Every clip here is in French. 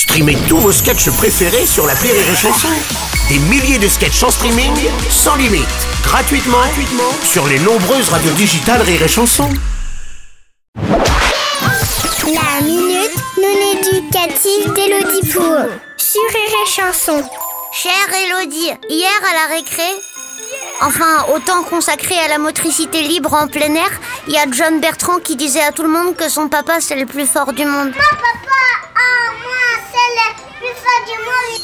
Streamez tous vos sketchs préférés sur la Rire et Chanson. Des milliers de sketchs en streaming, sans limite, gratuitement, sur les nombreuses radios digitales Rire et Chanson. La minute non éducative d'Elodie Pour sur Rire et Chanson. Chère Elodie, hier à la récré, enfin au temps consacré à la motricité libre en plein air, il y a John Bertrand qui disait à tout le monde que son papa c'est le plus fort du monde.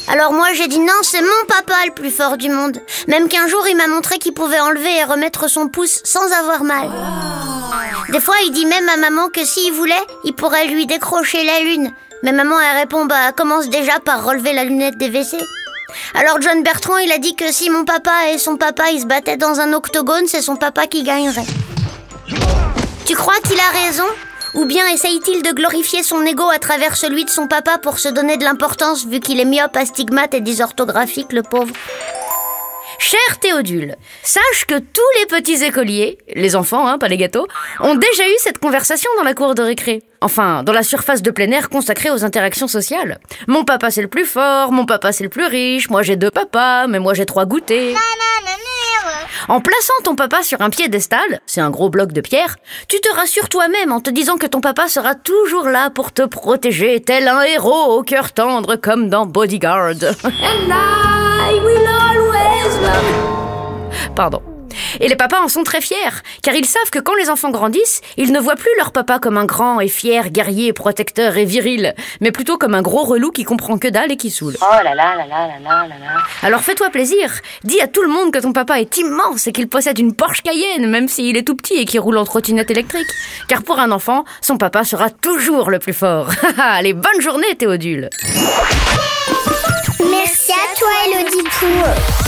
Alors moi j'ai dit non, c'est mon papa le plus fort du monde. Même qu'un jour il m'a montré qu'il pouvait enlever et remettre son pouce sans avoir mal. Des fois il dit même à maman que s'il voulait, il pourrait lui décrocher la lune. Mais maman elle répond bah commence déjà par relever la lunette des WC. Alors John Bertrand il a dit que si mon papa et son papa ils se battaient dans un octogone, c'est son papa qui gagnerait. Tu crois qu'il a raison? Ou bien essaye-t-il de glorifier son ego à travers celui de son papa pour se donner de l'importance vu qu'il est myope, astigmate et dysorthographique, le pauvre? Cher Théodule, sache que tous les petits écoliers, les enfants, hein, pas les gâteaux, ont déjà eu cette conversation dans la cour de récré. Enfin, dans la surface de plein air consacrée aux interactions sociales. Mon papa c'est le plus fort, mon papa c'est le plus riche, moi j'ai deux papas, mais moi j'ai trois goûters. En plaçant ton papa sur un piédestal, c'est un gros bloc de pierre, tu te rassures toi-même en te disant que ton papa sera toujours là pour te protéger, tel un héros au cœur tendre comme dans Bodyguard. And I will always love... Pardon. Et les papas en sont très fiers, car ils savent que quand les enfants grandissent, ils ne voient plus leur papa comme un grand et fier guerrier, protecteur et viril, mais plutôt comme un gros relou qui comprend que dalle et qui saoule. Oh là là là là là là là là. Alors fais-toi plaisir, dis à tout le monde que ton papa est immense et qu'il possède une Porsche Cayenne, même s'il est tout petit et qu'il roule en trottinette électrique. Car pour un enfant, son papa sera toujours le plus fort. Allez, bonne journée Théodule Merci à toi Elodie Pour.